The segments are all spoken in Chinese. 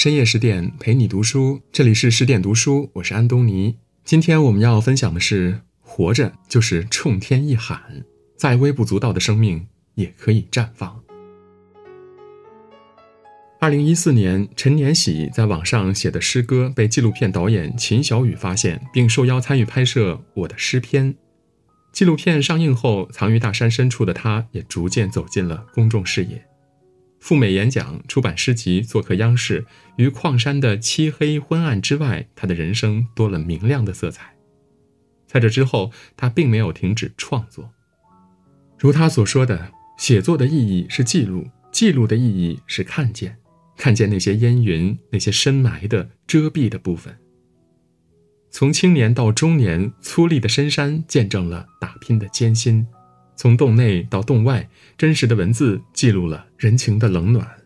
深夜十点陪你读书，这里是十点读书，我是安东尼。今天我们要分享的是：活着就是冲天一喊，再微不足道的生命也可以绽放。二零一四年，陈年喜在网上写的诗歌被纪录片导演秦小雨发现，并受邀参与拍摄《我的诗篇》。纪录片上映后，藏于大山深处的他，也逐渐走进了公众视野。赴美演讲、出版诗集、做客央视，于矿山的漆黑昏暗之外，他的人生多了明亮的色彩。在这之后，他并没有停止创作。如他所说的，写作的意义是记录，记录的意义是看见，看见那些烟云、那些深埋的遮蔽的部分。从青年到中年，粗粝的深山见证了打拼的艰辛。从洞内到洞外，真实的文字记录了人情的冷暖。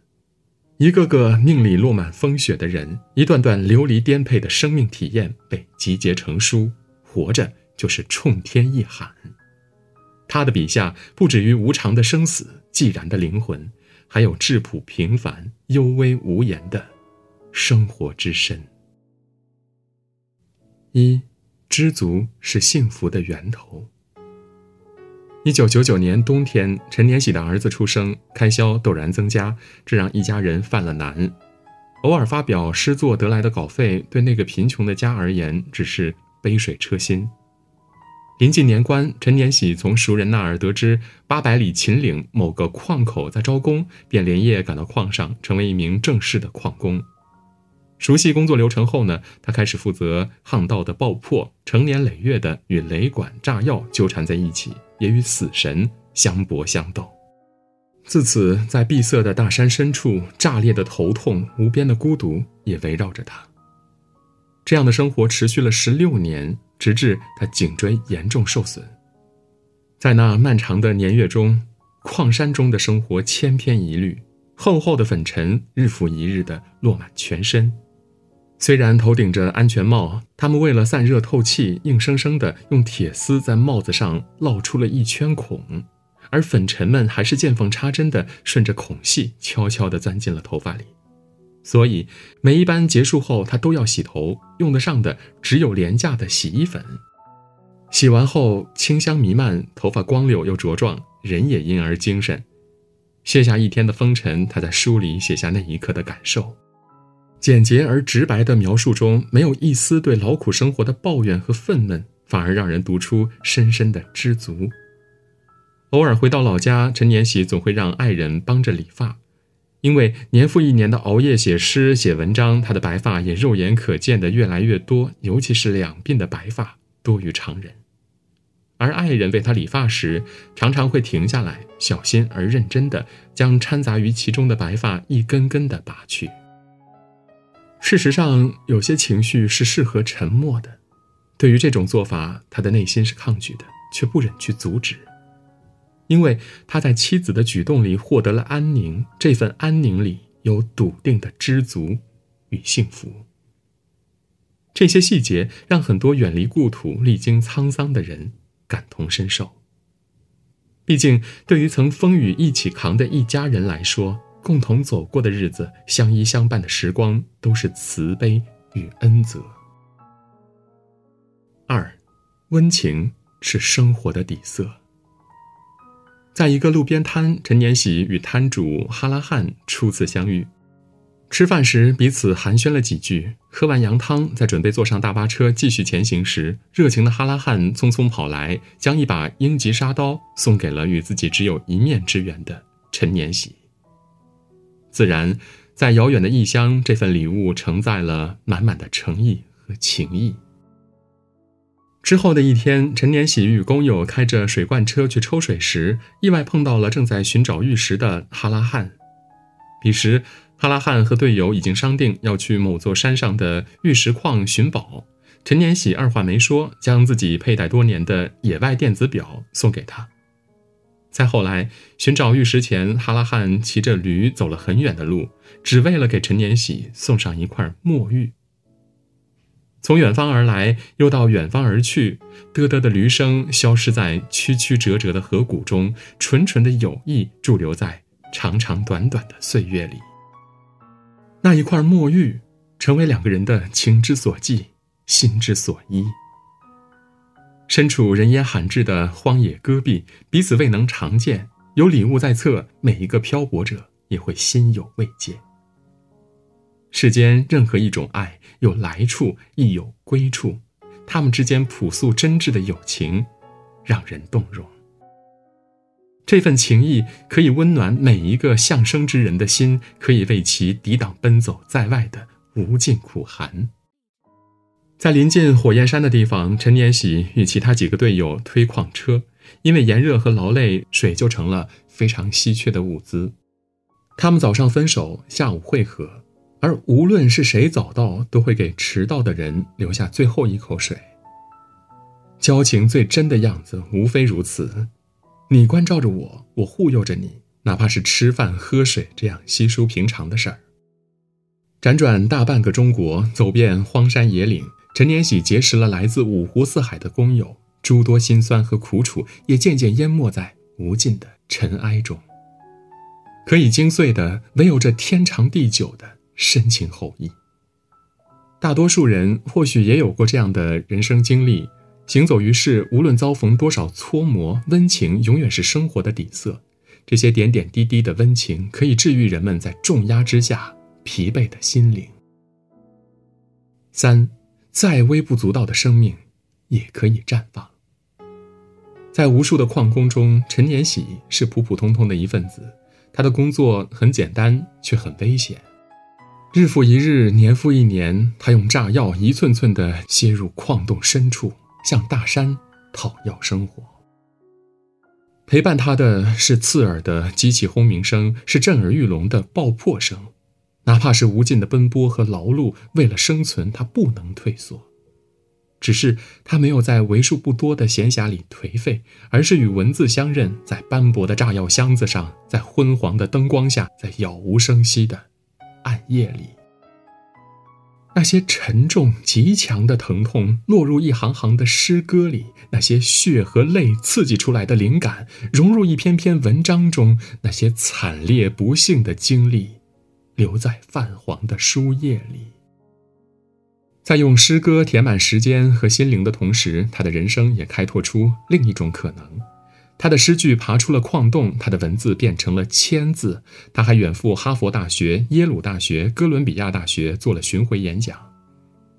一个个命里落满风雪的人，一段段流离颠沛的生命体验被集结成书。活着就是冲天一喊。他的笔下不止于无常的生死、寂然的灵魂，还有质朴平凡、幽微无言的生活之深。一，知足是幸福的源头。一九九九年冬天，陈年喜的儿子出生，开销陡然增加，这让一家人犯了难。偶尔发表诗作得来的稿费，对那个贫穷的家而言，只是杯水车薪。临近年关，陈年喜从熟人那儿得知八百里秦岭某个矿口在招工，便连夜赶到矿上，成为一名正式的矿工。熟悉工作流程后呢，他开始负责巷道的爆破，成年累月的与雷管、炸药纠缠在一起，也与死神相搏相斗。自此，在闭塞的大山深处，炸裂的头痛、无边的孤独也围绕着他。这样的生活持续了十六年，直至他颈椎严重受损。在那漫长的年月中，矿山中的生活千篇一律，厚厚的粉尘日复一日的落满全身。虽然头顶着安全帽，他们为了散热透气，硬生生地用铁丝在帽子上烙出了一圈孔，而粉尘们还是见缝插针地顺着孔隙悄悄地钻进了头发里。所以每一班结束后，他都要洗头，用得上的只有廉价的洗衣粉。洗完后清香弥漫，头发光溜又茁壮，人也因而精神。卸下一天的风尘，他在书里写下那一刻的感受。简洁而直白的描述中，没有一丝对劳苦生活的抱怨和愤懑，反而让人读出深深的知足。偶尔回到老家，陈年喜总会让爱人帮着理发，因为年复一年的熬夜写诗写文章，他的白发也肉眼可见的越来越多，尤其是两鬓的白发多于常人。而爱人为他理发时，常常会停下来，小心而认真地将掺杂于其中的白发一根根地拔去。事实上，有些情绪是适合沉默的。对于这种做法，他的内心是抗拒的，却不忍去阻止，因为他在妻子的举动里获得了安宁。这份安宁里有笃定的知足与幸福。这些细节让很多远离故土、历经沧桑的人感同身受。毕竟，对于曾风雨一起扛的一家人来说，共同走过的日子，相依相伴的时光，都是慈悲与恩泽。二，温情是生活的底色。在一个路边摊，陈年喜与摊主哈拉汉初次相遇。吃饭时，彼此寒暄了几句。喝完羊汤，在准备坐上大巴车继续前行时，热情的哈拉汉匆匆跑来，将一把鹰棘沙刀送给了与自己只有一面之缘的陈年喜。自然，在遥远的异乡，这份礼物承载了满满的诚意和情谊。之后的一天，陈年喜与工友开着水罐车去抽水时，意外碰到了正在寻找玉石的哈拉汉。彼时，哈拉汉和队友已经商定要去某座山上的玉石矿寻宝。陈年喜二话没说，将自己佩戴多年的野外电子表送给他。再后来，寻找玉石前，哈拉汉骑着驴走了很远的路，只为了给陈年喜送上一块墨玉。从远方而来，又到远方而去，嘚嘚的驴声消失在曲曲折折的河谷中，纯纯的友谊驻留在长长短短的岁月里。那一块墨玉，成为两个人的情之所寄，心之所依。身处人烟罕至的荒野戈壁，彼此未能常见，有礼物在侧，每一个漂泊者也会心有慰藉。世间任何一种爱，有来处亦有归处，他们之间朴素真挚的友情，让人动容。这份情谊可以温暖每一个向生之人的心，可以为其抵挡奔走在外的无尽苦寒。在临近火焰山的地方，陈年喜与其他几个队友推矿车，因为炎热和劳累，水就成了非常稀缺的物资。他们早上分手，下午会合，而无论是谁早到，都会给迟到的人留下最后一口水。交情最真的样子，无非如此。你关照着我，我护佑着你，哪怕是吃饭喝水这样稀疏平常的事儿。辗转大半个中国，走遍荒山野岭，陈年喜结识了来自五湖四海的工友，诸多辛酸和苦楚也渐渐淹没在无尽的尘埃中。可以精碎的，唯有这天长地久的深情厚谊。大多数人或许也有过这样的人生经历。行走于世，无论遭逢多少搓磨，温情永远是生活的底色。这些点点滴滴的温情，可以治愈人们在重压之下疲惫的心灵。三，再微不足道的生命，也可以绽放。在无数的矿工中，陈年喜是普普通通的一份子。他的工作很简单，却很危险。日复一日，年复一年，他用炸药一寸寸地楔入矿洞深处。向大山讨要生活。陪伴他的是刺耳的机器轰鸣声，是震耳欲聋的爆破声。哪怕是无尽的奔波和劳碌，为了生存，他不能退缩。只是他没有在为数不多的闲暇里颓废，而是与文字相认，在斑驳的炸药箱子上，在昏黄的灯光下，在杳无声息的暗夜里。那些沉重极强的疼痛落入一行行的诗歌里，那些血和泪刺激出来的灵感融入一篇篇文章中，那些惨烈不幸的经历留在泛黄的书页里。在用诗歌填满时间和心灵的同时，他的人生也开拓出另一种可能。他的诗句爬出了矿洞，他的文字变成了千字。他还远赴哈佛大学、耶鲁大学、哥伦比亚大学做了巡回演讲。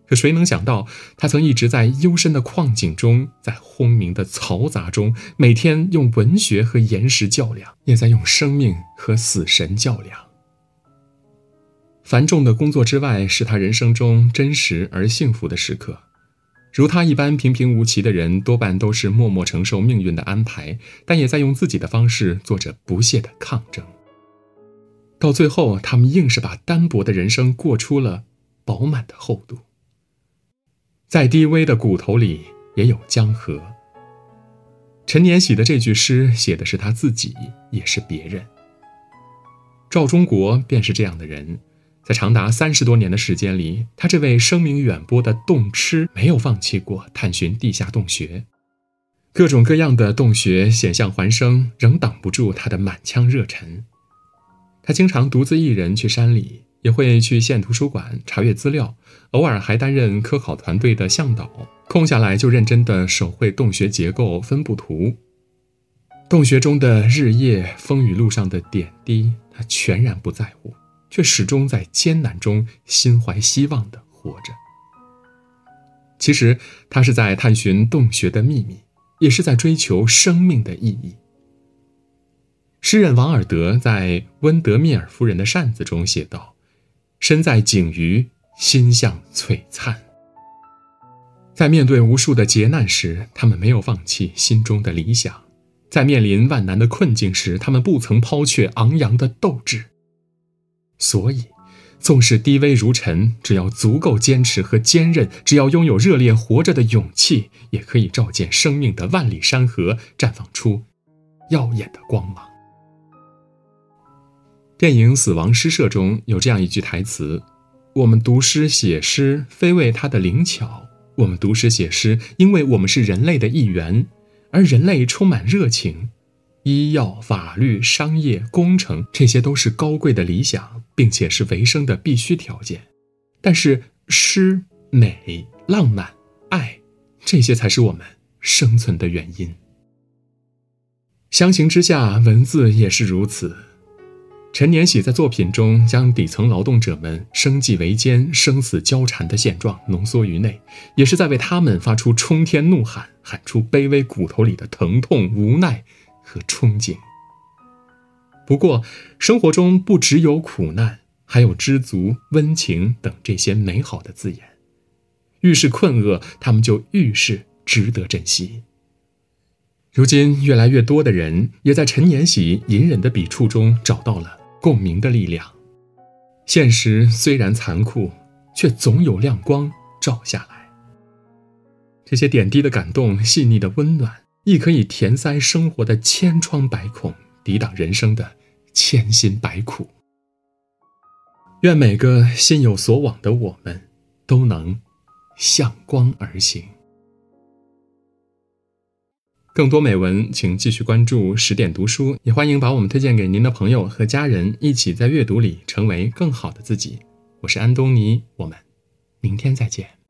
可谁能想到，他曾一直在幽深的矿井中，在轰鸣的嘈杂中，每天用文学和岩石较量，也在用生命和死神较量。繁重的工作之外，是他人生中真实而幸福的时刻。如他一般平平无奇的人，多半都是默默承受命运的安排，但也在用自己的方式做着不懈的抗争。到最后，他们硬是把单薄的人生过出了饱满的厚度。再低微的骨头里也有江河。陈年喜的这句诗写的是他自己，也是别人。赵忠国便是这样的人。在长达三十多年的时间里，他这位声名远播的洞痴没有放弃过探寻地下洞穴，各种各样的洞穴险象环生，仍挡不住他的满腔热忱。他经常独自一人去山里，也会去县图书馆查阅资料，偶尔还担任科考团队的向导，空下来就认真地手绘洞穴结构分布图。洞穴中的日夜风雨路上的点滴，他全然不在乎。却始终在艰难中心怀希望的活着。其实，他是在探寻洞穴的秘密，也是在追求生命的意义。诗人王尔德在《温德密尔夫人的扇子》中写道：“身在井隅，心向璀璨。”在面对无数的劫难时，他们没有放弃心中的理想；在面临万难的困境时，他们不曾抛却昂扬的斗志。所以，纵使低微如尘，只要足够坚持和坚韧，只要拥有热烈活着的勇气，也可以照见生命的万里山河，绽放出耀眼的光芒。电影《死亡诗社》中有这样一句台词：“我们读诗写诗，非为它的灵巧；我们读诗写诗，因为我们是人类的一员，而人类充满热情，医药、法律、商业、工程，这些都是高贵的理想，并且是维生的必须条件。但是，诗、美、浪漫、爱，这些才是我们生存的原因。相形之下，文字也是如此。陈年喜在作品中将底层劳动者们生计维艰、生死交缠的现状浓缩于内，也是在为他们发出冲天怒喊，喊出卑微骨头里的疼痛、无奈。和憧憬。不过，生活中不只有苦难，还有知足、温情等这些美好的字眼。愈是困厄，他们就愈是值得珍惜。如今，越来越多的人也在陈年喜隐忍的笔触中找到了共鸣的力量。现实虽然残酷，却总有亮光照下来。这些点滴的感动，细腻的温暖。亦可以填塞生活的千疮百孔，抵挡人生的千辛百苦。愿每个心有所往的我们，都能向光而行。更多美文，请继续关注十点读书，也欢迎把我们推荐给您的朋友和家人，一起在阅读里成为更好的自己。我是安东尼，我们明天再见。